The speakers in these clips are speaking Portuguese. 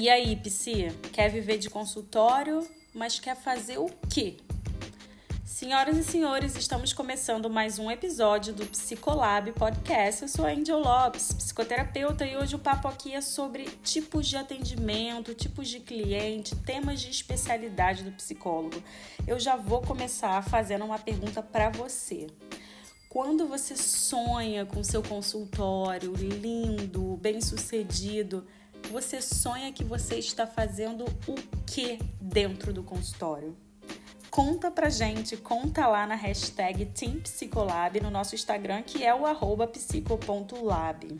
E aí, Psi, quer viver de consultório, mas quer fazer o quê? Senhoras e senhores, estamos começando mais um episódio do Psicolab Podcast. Eu sou a Angel Lopes, psicoterapeuta, e hoje o papo aqui é sobre tipos de atendimento, tipos de cliente, temas de especialidade do psicólogo. Eu já vou começar fazendo uma pergunta para você. Quando você sonha com seu consultório lindo, bem-sucedido, você sonha que você está fazendo o que dentro do consultório? Conta pra gente, conta lá na hashtag TeamPsicolab no nosso Instagram, que é o arroba psico.lab.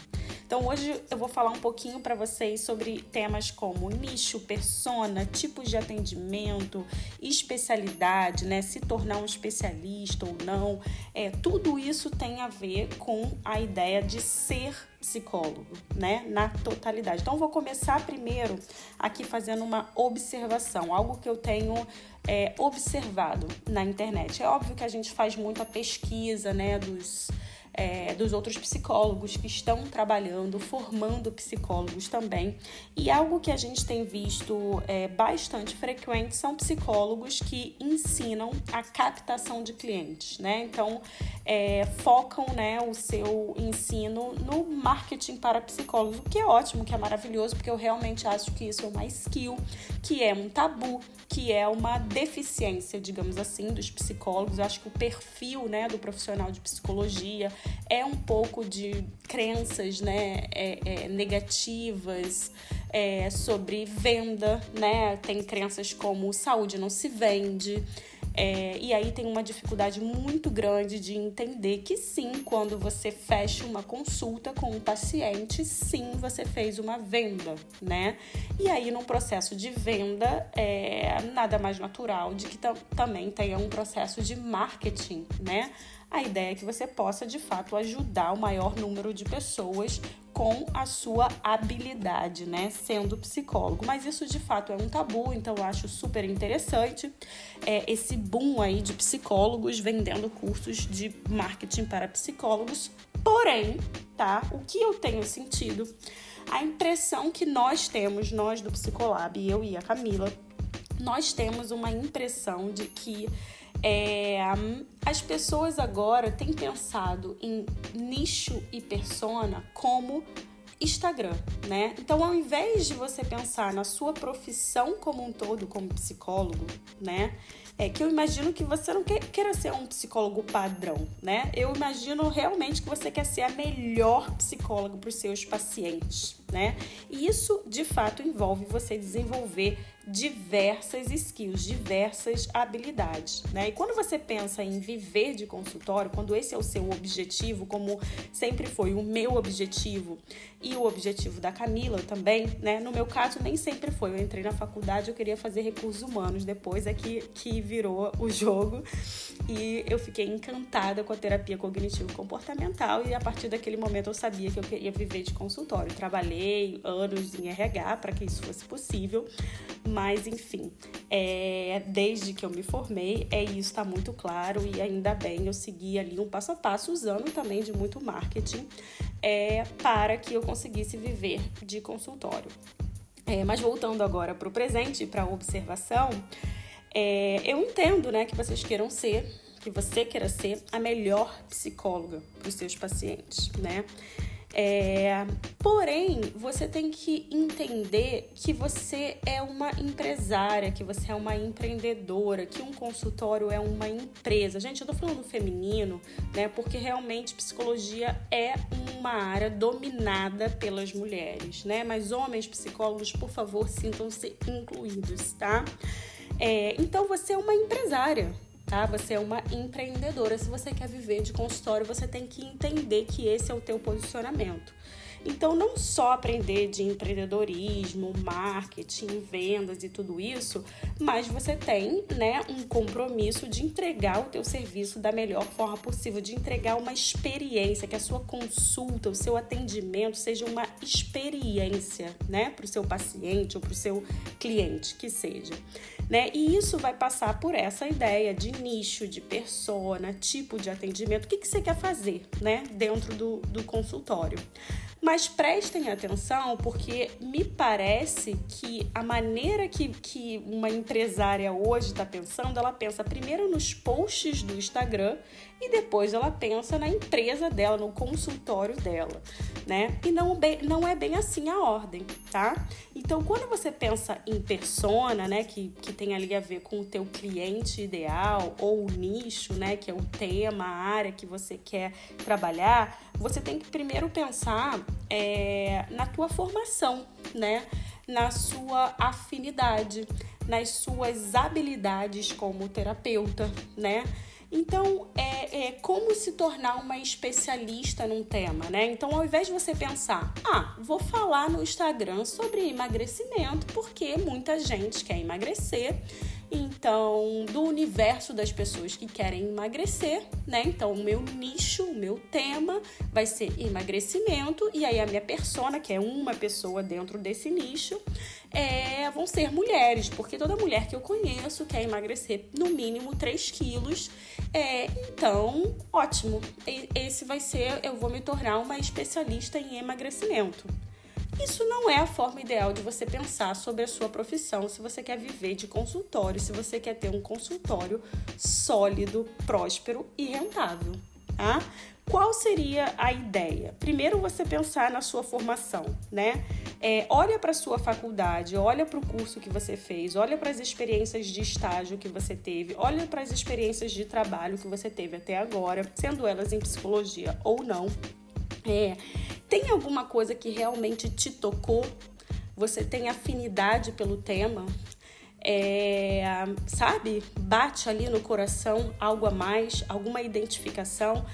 Então hoje eu vou falar um pouquinho para vocês sobre temas como nicho, persona, tipos de atendimento, especialidade, né? Se tornar um especialista ou não. É, tudo isso tem a ver com a ideia de ser psicólogo, né, na totalidade. Então, vou começar primeiro aqui fazendo uma observação, algo que eu tenho é, observado na internet. É óbvio que a gente faz muita pesquisa, né, dos é, dos outros psicólogos que estão trabalhando, formando psicólogos também. E algo que a gente tem visto é, bastante frequente são psicólogos que ensinam a captação de clientes, né? Então, é, focam né, o seu ensino no marketing para psicólogos, o que é ótimo, que é maravilhoso, porque eu realmente acho que isso é uma skill, que é um tabu, que é uma deficiência, digamos assim, dos psicólogos. Eu acho que o perfil né, do profissional de psicologia é um pouco de crenças né, é, é, negativas é, sobre venda, né? Tem crenças como saúde não se vende. É, e aí tem uma dificuldade muito grande de entender que sim, quando você fecha uma consulta com um paciente, sim, você fez uma venda, né? E aí, num processo de venda, é nada mais natural de que também tenha um processo de marketing, né? A ideia é que você possa de fato ajudar o maior número de pessoas com a sua habilidade, né, sendo psicólogo. Mas isso de fato é um tabu, então eu acho super interessante é, esse boom aí de psicólogos vendendo cursos de marketing para psicólogos. Porém, tá? O que eu tenho sentido, a impressão que nós temos, nós do Psicolab, eu e a Camila, nós temos uma impressão de que é, as pessoas agora têm pensado em nicho e persona como Instagram, né? Então, ao invés de você pensar na sua profissão como um todo, como psicólogo, né? É que eu imagino que você não queira ser um psicólogo padrão, né? Eu imagino realmente que você quer ser a melhor psicóloga para os seus pacientes, né? E isso, de fato, envolve você desenvolver diversas skills, diversas habilidades, né? E quando você pensa em viver de consultório, quando esse é o seu objetivo, como sempre foi o meu objetivo e o objetivo da Camila também, né? No meu caso nem sempre foi. Eu entrei na faculdade, eu queria fazer recursos humanos, depois é que, que virou o jogo e eu fiquei encantada com a terapia cognitivo comportamental e a partir daquele momento eu sabia que eu queria viver de consultório. Trabalhei anos em RH para que isso fosse possível mas enfim, é, desde que eu me formei, é isso está muito claro e ainda bem eu segui ali um passo a passo usando também de muito marketing é, para que eu conseguisse viver de consultório. É, mas voltando agora para o presente, para a observação, é, eu entendo né, que vocês queiram ser, que você queira ser a melhor psicóloga para os seus pacientes, né? É, porém, você tem que entender que você é uma empresária, que você é uma empreendedora, que um consultório é uma empresa. Gente, eu tô falando feminino, né? Porque realmente psicologia é uma área dominada pelas mulheres, né? Mas homens psicólogos, por favor, sintam-se incluídos, tá? É, então você é uma empresária, tá? Você é uma empreendedora. Se você quer viver de consultório, você tem que entender que esse é o teu posicionamento. Então, não só aprender de empreendedorismo, marketing, vendas e tudo isso, mas você tem, né, um compromisso de entregar o teu serviço da melhor forma possível, de entregar uma experiência, que a sua consulta, o seu atendimento seja uma experiência, né, para o seu paciente ou para o seu cliente, que seja. Né? E isso vai passar por essa ideia de nicho, de persona, tipo de atendimento, o que, que você quer fazer né? dentro do, do consultório. Mas prestem atenção porque me parece que a maneira que, que uma empresária hoje está pensando, ela pensa primeiro nos posts do Instagram e depois ela pensa na empresa dela, no consultório dela, né? E não, não é bem assim a ordem, tá? Então, quando você pensa em persona, né, que, que tem ali a ver com o teu cliente ideal ou o nicho, né, que é o tema, a área que você quer trabalhar, você tem que primeiro pensar é, na tua formação, né? Na sua afinidade, nas suas habilidades como terapeuta, né? Então, é, é, como se tornar uma especialista num tema, né? Então, ao invés de você pensar, ah, vou falar no Instagram sobre emagrecimento, porque muita gente quer emagrecer então, do universo das pessoas que querem emagrecer, né? Então, o meu nicho, o meu tema vai ser emagrecimento, e aí a minha persona, que é uma pessoa dentro desse nicho, é, vão ser mulheres, porque toda mulher que eu conheço quer emagrecer no mínimo 3 quilos. É, então, ótimo. Esse vai ser, eu vou me tornar uma especialista em emagrecimento. Isso não é a forma ideal de você pensar sobre a sua profissão se você quer viver de consultório, se você quer ter um consultório sólido, próspero e rentável. Tá? Qual seria a ideia? Primeiro você pensar na sua formação, né? É, olha para a sua faculdade, olha para o curso que você fez, olha para as experiências de estágio que você teve, olha para as experiências de trabalho que você teve até agora, sendo elas em psicologia ou não. É, tem alguma coisa que realmente te tocou? Você tem afinidade pelo tema? É, sabe? Bate ali no coração algo a mais, alguma identificação.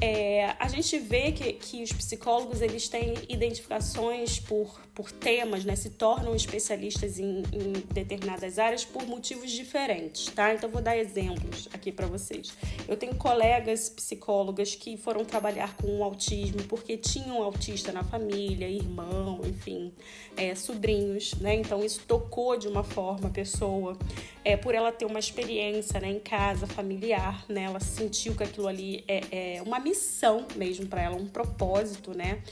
É, a gente vê que, que os psicólogos eles têm identificações por, por temas, né? Se tornam especialistas em, em determinadas áreas por motivos diferentes, tá? Então vou dar exemplos aqui para vocês. Eu tenho colegas psicólogas que foram trabalhar com o autismo porque tinham autista na família, irmão, enfim, é, sobrinhos, né? Então isso tocou de uma forma a pessoa, é, por ela ter uma experiência, né, em casa familiar, né? Ela sentiu que aquilo ali é, é uma missão mesmo para ela, um propósito, né?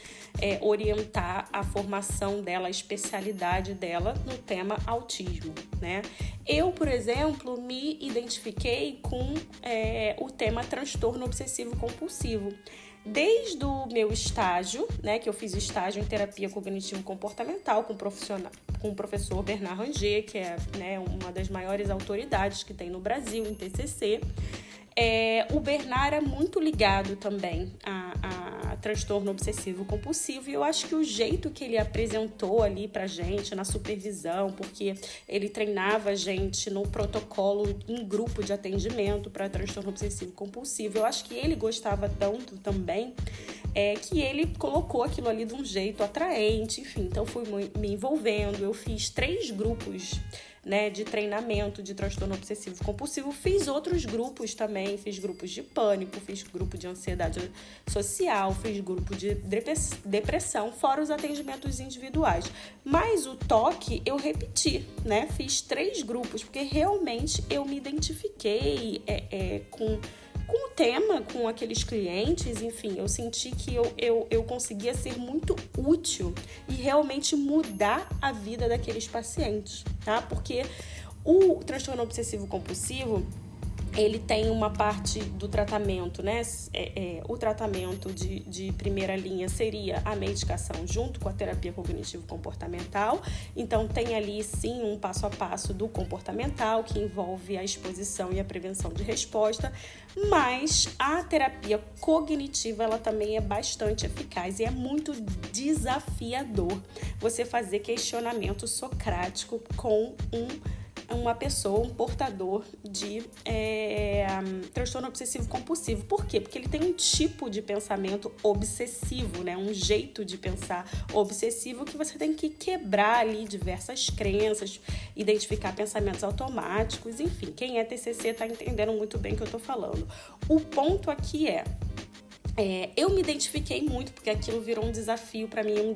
É, orientar a dela, a especialidade dela no tema autismo, né? Eu, por exemplo, me identifiquei com é, o tema transtorno obsessivo compulsivo. Desde o meu estágio, né, que eu fiz estágio em terapia cognitivo comportamental com, profissional, com o professor Bernard Ranger, que é né, uma das maiores autoridades que tem no Brasil em TCC, é, o Bernard é muito ligado também a, transtorno obsessivo compulsivo e eu acho que o jeito que ele apresentou ali pra gente na supervisão, porque ele treinava a gente no protocolo em grupo de atendimento para transtorno obsessivo compulsivo, eu acho que ele gostava tanto também é que ele colocou aquilo ali de um jeito atraente, enfim, então fui me envolvendo, eu fiz três grupos né, de treinamento de transtorno obsessivo compulsivo. Fiz outros grupos também, fiz grupos de pânico, fiz grupo de ansiedade social, fiz grupo de depressão, fora os atendimentos individuais. Mas o toque eu repeti, né? Fiz três grupos, porque realmente eu me identifiquei é, é, com tema, com aqueles clientes, enfim, eu senti que eu, eu, eu conseguia ser muito útil e realmente mudar a vida daqueles pacientes, tá? Porque o transtorno obsessivo compulsivo ele tem uma parte do tratamento, né? É, é, o tratamento de, de primeira linha seria a medicação junto com a terapia cognitivo-comportamental. Então, tem ali sim um passo a passo do comportamental que envolve a exposição e a prevenção de resposta, mas a terapia cognitiva ela também é bastante eficaz e é muito desafiador você fazer questionamento socrático com um uma pessoa, um portador de é, transtorno obsessivo compulsivo. Por quê? Porque ele tem um tipo de pensamento obsessivo, né? Um jeito de pensar obsessivo que você tem que quebrar ali diversas crenças, identificar pensamentos automáticos, enfim. Quem é TCC está entendendo muito bem o que eu estou falando. O ponto aqui é é, eu me identifiquei muito porque aquilo virou um desafio para mim, eu me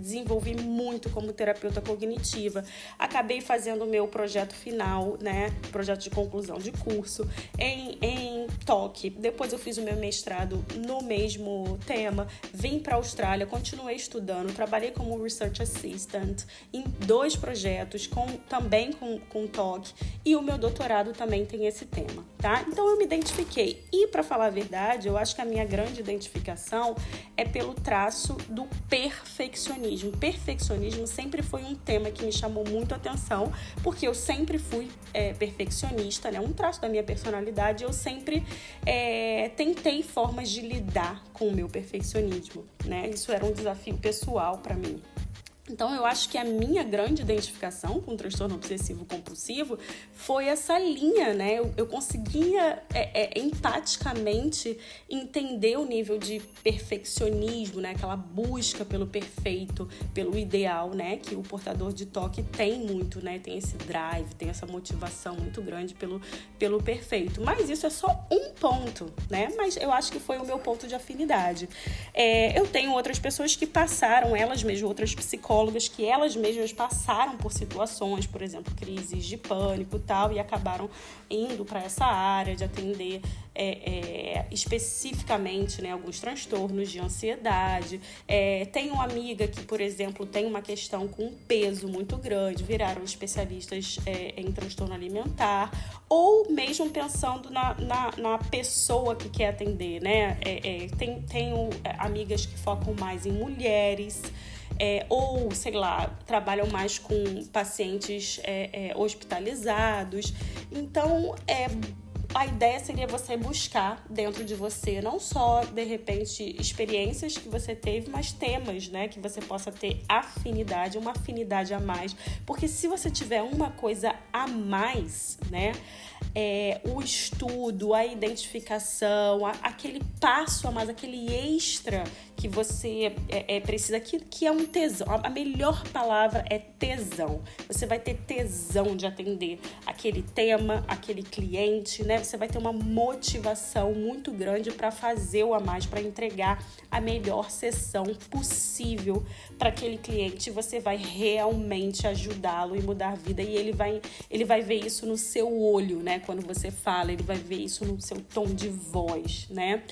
desenvolvi muito como terapeuta cognitiva. Acabei fazendo o meu projeto final, né, projeto de conclusão de curso, em, em toque. Depois eu fiz o meu mestrado no mesmo tema, vim para a Austrália, continuei estudando, trabalhei como research assistant em dois projetos, com, também com, com toque, e o meu doutorado também tem esse tema, tá? Então eu me identifiquei. E para falar a verdade, eu acho que a minha grande identificação é pelo traço do perfeccionismo. Perfeccionismo sempre foi um tema que me chamou muito atenção, porque eu sempre fui é, perfeccionista, né? Um traço da minha personalidade, eu sempre é, tentei formas de lidar com o meu perfeccionismo, né? Isso era um desafio pessoal para mim. Então, eu acho que a minha grande identificação com o transtorno obsessivo compulsivo foi essa linha, né? Eu, eu conseguia é, é, empaticamente entender o nível de perfeccionismo, né? Aquela busca pelo perfeito, pelo ideal, né? Que o portador de toque tem muito, né? Tem esse drive, tem essa motivação muito grande pelo, pelo perfeito. Mas isso é só um ponto, né? Mas eu acho que foi o meu ponto de afinidade. É, eu tenho outras pessoas que passaram, elas mesmas, outras psicólogas psicólogas que elas mesmas passaram por situações, por exemplo, crises de pânico e tal, e acabaram indo para essa área de atender é, é, especificamente né, alguns transtornos de ansiedade. É, tem uma amiga que, por exemplo, tem uma questão com peso muito grande, viraram especialistas é, em transtorno alimentar, ou mesmo pensando na, na, na pessoa que quer atender, né? É, é, tem, tenho amigas que focam mais em mulheres é, ou, sei lá, trabalham mais com pacientes é, é, hospitalizados. Então, é a ideia seria você buscar dentro de você não só de repente experiências que você teve, mas temas, né, que você possa ter afinidade, uma afinidade a mais, porque se você tiver uma coisa a mais, né, é, o estudo, a identificação, a, aquele passo a mais, aquele extra que você é, é, precisa, que, que é um tesão. A melhor palavra é tesão. Você vai ter tesão de atender aquele tema, aquele cliente, né? Você vai ter uma motivação muito grande para fazer o a mais, para entregar a melhor sessão possível para aquele cliente. Você vai realmente ajudá-lo e mudar a vida e ele vai, ele vai ver isso no seu olho, né? Quando você fala, ele vai ver isso no seu tom de voz, né?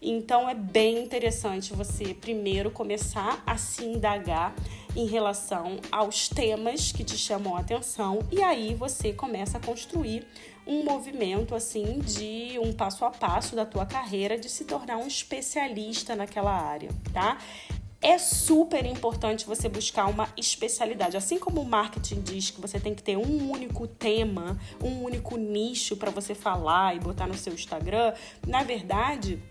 Então é bem interessante você primeiro começar a se indagar em relação aos temas que te chamam a atenção e aí você começa a construir um movimento assim de um passo a passo da tua carreira de se tornar um especialista naquela área, tá? É super importante você buscar uma especialidade. Assim como o marketing diz que você tem que ter um único tema, um único nicho para você falar e botar no seu Instagram, na verdade,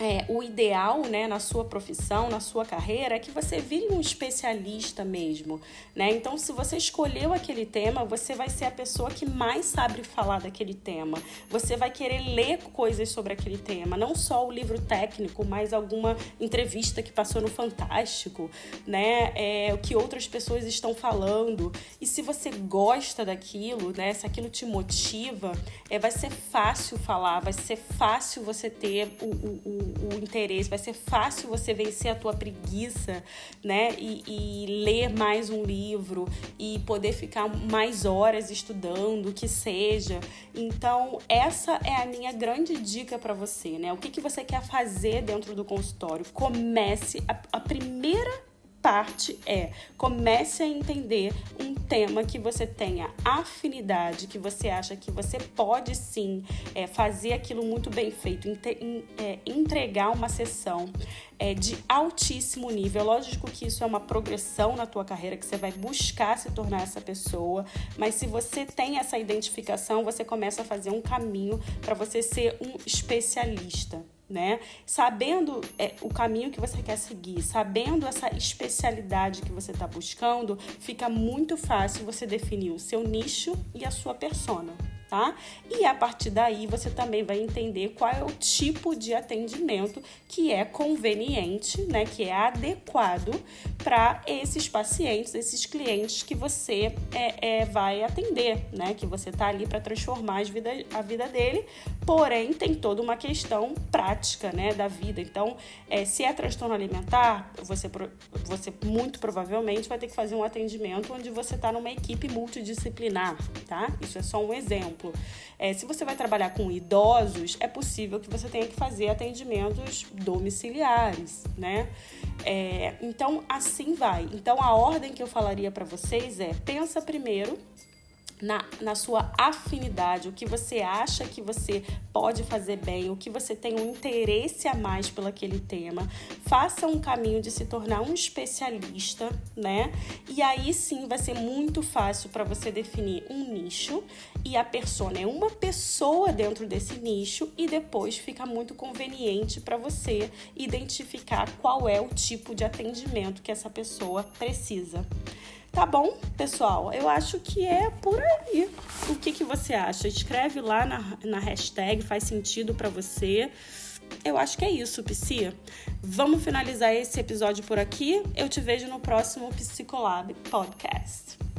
é, o ideal, né, na sua profissão, na sua carreira, é que você vire um especialista mesmo, né? Então, se você escolheu aquele tema, você vai ser a pessoa que mais sabe falar daquele tema. Você vai querer ler coisas sobre aquele tema, não só o livro técnico, mas alguma entrevista que passou no Fantástico, né? É, o que outras pessoas estão falando. E se você gosta daquilo, né? Se aquilo te motiva, é, vai ser fácil falar, vai ser fácil você ter o, o o, interesse, vai ser fácil você vencer a tua preguiça, né? E, e ler mais um livro e poder ficar mais horas estudando, o que seja. Então, essa é a minha grande dica para você, né? O que, que você quer fazer dentro do consultório? Comece a, a primeira parte é comece a entender um tema que você tenha afinidade, que você acha que você pode sim é, fazer aquilo muito bem feito, é, entregar uma sessão é, de altíssimo nível. Lógico que isso é uma progressão na tua carreira, que você vai buscar se tornar essa pessoa, mas se você tem essa identificação, você começa a fazer um caminho para você ser um especialista né? Sabendo é, o caminho que você quer seguir, sabendo essa especialidade que você está buscando, fica muito fácil você definir o seu nicho e a sua persona tá? E a partir daí você também vai entender qual é o tipo de atendimento que é conveniente, né? Que é adequado para esses pacientes, esses clientes que você é, é, vai atender, né? Que você tá ali para transformar a vida, a vida dele, porém tem toda uma questão prática, né? Da vida. Então, é, se é transtorno alimentar, você, você muito provavelmente vai ter que fazer um atendimento onde você está numa equipe multidisciplinar, tá? Isso é só um exemplo. Exemplo, é, se você vai trabalhar com idosos, é possível que você tenha que fazer atendimentos domiciliares, né? É, então, assim vai. Então, a ordem que eu falaria para vocês é: pensa primeiro na, na sua afinidade, o que você acha que você pode fazer bem, o que você tem um interesse a mais pelo aquele tema. Faça um caminho de se tornar um especialista, né? E aí sim vai ser muito fácil para você definir um nicho e a persona é uma pessoa dentro desse nicho e depois fica muito conveniente para você identificar qual é o tipo de atendimento que essa pessoa precisa. Tá bom, pessoal? Eu acho que é por aí. O que, que você acha? Escreve lá na, na hashtag, faz sentido para você. Eu acho que é isso, Psi. Vamos finalizar esse episódio por aqui. Eu te vejo no próximo Psicolab Podcast.